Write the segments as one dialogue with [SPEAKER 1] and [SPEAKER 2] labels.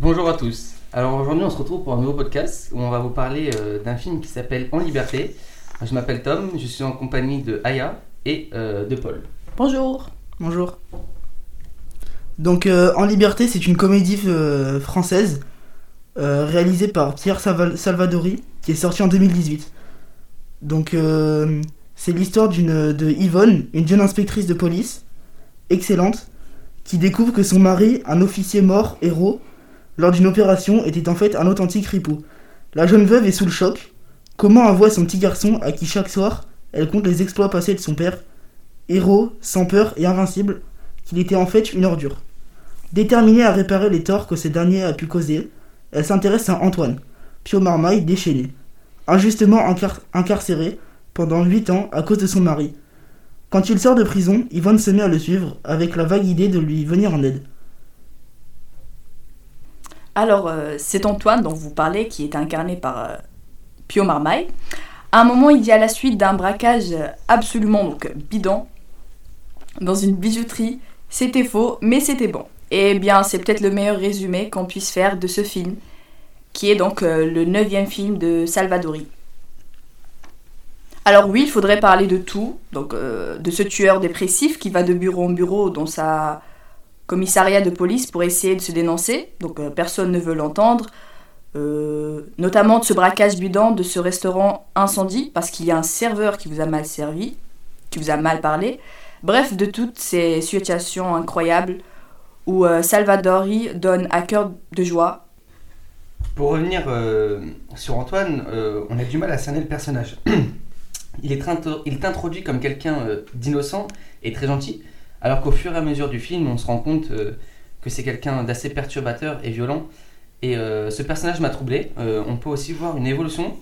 [SPEAKER 1] Bonjour à tous. Alors aujourd'hui on se retrouve pour un nouveau podcast où on va vous parler euh, d'un film qui s'appelle En Liberté. Je m'appelle Tom, je suis en compagnie de Aya et euh, de Paul.
[SPEAKER 2] Bonjour.
[SPEAKER 3] Bonjour. Donc euh, En Liberté, c'est une comédie euh, française euh, réalisée par Pierre Salva- Salvadori qui est sortie en 2018. Donc euh, c'est l'histoire d'une de Yvonne, une jeune inspectrice de police excellente qui découvre que son mari, un officier mort héros lors d'une opération, était en fait un authentique ripou. La jeune veuve est sous le choc. Comment envoie son petit garçon à qui chaque soir elle compte les exploits passés de son père, héros, sans peur et invincible, qu'il était en fait une ordure. Déterminée à réparer les torts que ce dernier a pu causer, elle s'intéresse à Antoine, Pio Marmaille déchaîné, injustement incar- incarcéré pendant 8 ans à cause de son mari. Quand il sort de prison, Yvonne se met à le suivre avec la vague idée de lui venir en aide.
[SPEAKER 2] Alors, euh, c'est Antoine dont vous parlez, qui est incarné par euh, Pio Marmaille. À un moment, il y a la suite d'un braquage absolument donc, bidon dans une bijouterie. C'était faux, mais c'était bon. Et bien, c'est peut-être le meilleur résumé qu'on puisse faire de ce film, qui est donc euh, le neuvième film de Salvadori. Alors oui, il faudrait parler de tout, donc de ce tueur dépressif qui va de bureau en bureau dans sa commissariat de police pour essayer de se dénoncer, donc euh, personne ne veut l'entendre, Euh, notamment de ce braquage bidon de ce restaurant incendie, parce qu'il y a un serveur qui vous a mal servi, qui vous a mal parlé, bref, de toutes ces situations incroyables où euh, Salvadori donne à cœur de joie.
[SPEAKER 1] Pour revenir euh, sur Antoine, on a du mal à cerner le personnage. il est il est comme quelqu'un d'innocent et très gentil, alors qu'au fur et à mesure du film, on se rend compte euh, que c'est quelqu'un d'assez perturbateur et violent. Et euh, ce personnage m'a troublé. Euh, on peut aussi voir une évolution,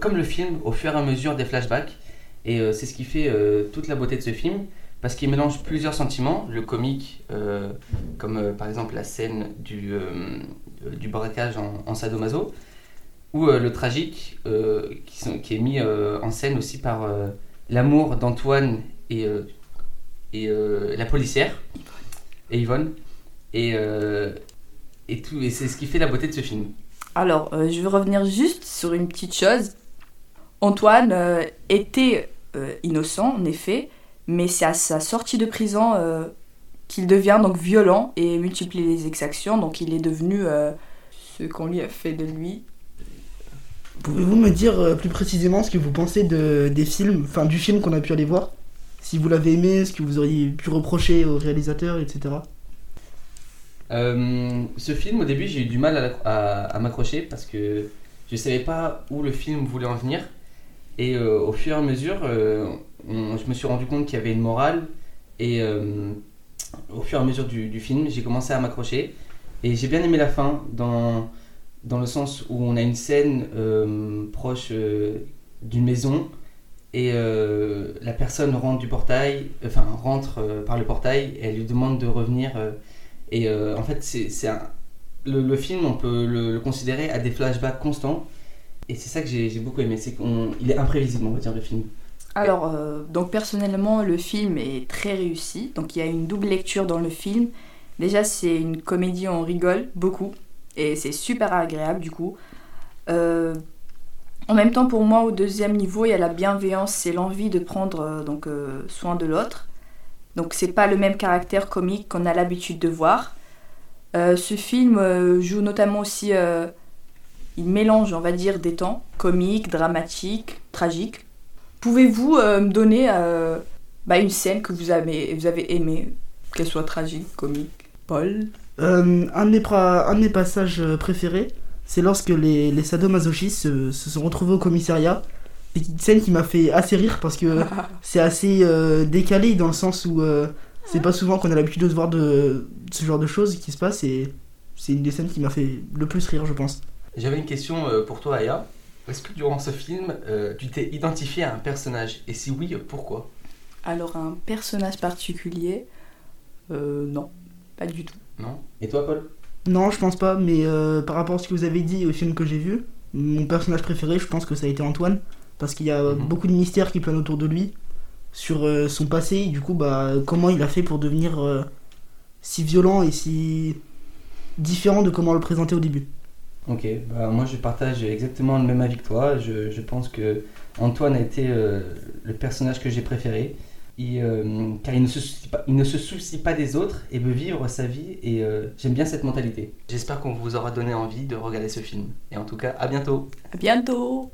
[SPEAKER 1] comme le film, au fur et à mesure des flashbacks. Et c'est ce qui fait toute la beauté de ce film, parce qu'il mélange plusieurs sentiments, le comique, comme par exemple la scène du, du braquage en, sadomaso, ou le tragique, qui, qui est mis en scène aussi par l'amour d'Antoine et, et euh, la policière, et Yvonne. Et, euh, et, tout, et c'est ce qui fait la beauté de ce film.
[SPEAKER 2] Alors, euh, je veux revenir juste sur une petite chose. Antoine euh, était euh, innocent, en effet, mais c'est à sa sortie de prison euh, qu'il devient donc violent et multiplie les exactions. Donc, il est devenu euh, ce qu'on lui a fait de lui.
[SPEAKER 3] Pouvez-vous me dire euh, plus précisément ce que vous pensez de, des films, enfin du film qu'on a pu aller voir? Si vous l'avez aimé, ce que vous auriez pu reprocher au réalisateur, etc.
[SPEAKER 1] Euh, ce film, au début, j'ai eu du mal à, m'accrocher parce que je savais pas où le film voulait en venir. Et euh, au fur et à mesure, euh, je me suis rendu compte qu'il y avait une morale. Et au fur et à mesure du, du film, j'ai commencé à m'accrocher. Et j'ai bien aimé la fin, dans, dans le sens où on a une scène proche d'une maison. Et euh, la personne rentre du portail, enfin rentre euh, par le portail, et elle lui demande de revenir. euh, et en fait, c'est le, film, on peut le, considérer à des flashbacks constants. Et c'est ça que j'ai beaucoup aimé, c'est qu'il est imprévisible, on va dire, le film.
[SPEAKER 2] Alors, donc personnellement, le film est très réussi. Donc, il y a une double lecture dans le film. Déjà, c'est une comédie, on rigole beaucoup. Et c'est super agréable, du coup. En même temps, pour moi, au deuxième niveau, il y a la bienveillance et l'envie de prendre euh, donc, euh, soin de l'autre. Donc, c'est pas le même caractère comique qu'on a l'habitude de voir. Euh, ce film joue notamment aussi. il mélange, on va dire, des temps comiques, dramatiques, tragiques. Pouvez-vous me donner bah, une scène que vous avez, vous avez aimée, qu'elle soit tragique, comique? Paul?
[SPEAKER 3] Euh, un, de un de passages préférés, c'est lorsque les, les sadomasochistes se, se sont retrouvés au commissariat. C'est une scène qui m'a fait assez rire parce que c'est assez euh, décalé dans le sens où euh, c'est pas souvent qu'on a l'habitude de se voir de, de ce genre de choses qui se passent et c'est une des scènes qui m'a fait le plus rire, je pense.
[SPEAKER 1] J'avais une question euh, pour toi, Aya. Est-ce que durant ce film, euh, tu t'es identifié à un personnage? Et si oui, pourquoi?
[SPEAKER 2] Alors, un personnage particulier euh, Non, pas du tout.
[SPEAKER 1] Non? Et toi, Paul?
[SPEAKER 3] Non, je pense pas, mais euh, par rapport à ce que vous avez dit au film que j'ai vu, mon personnage préféré, je pense que ça a été Antoine, parce qu'il y a euh,
[SPEAKER 1] Mhm.
[SPEAKER 3] beaucoup de mystères qui planent autour de lui, sur euh, son passé, et du coup, bah, comment il a fait pour devenir euh, si violent et si. différent de comment on le présentait au début.
[SPEAKER 1] Ok, bah, moi je partage exactement le même avis que toi. Je, je pense que Antoine a été le personnage que j'ai préféré. Euh, car il ne, se soucie pas, il ne se soucie pas des autres et veut vivre sa vie et euh, j'aime bien cette mentalité. J'espère qu'on vous aura donné envie de regarder ce film. Et en tout cas, à bientôt
[SPEAKER 2] À bientôt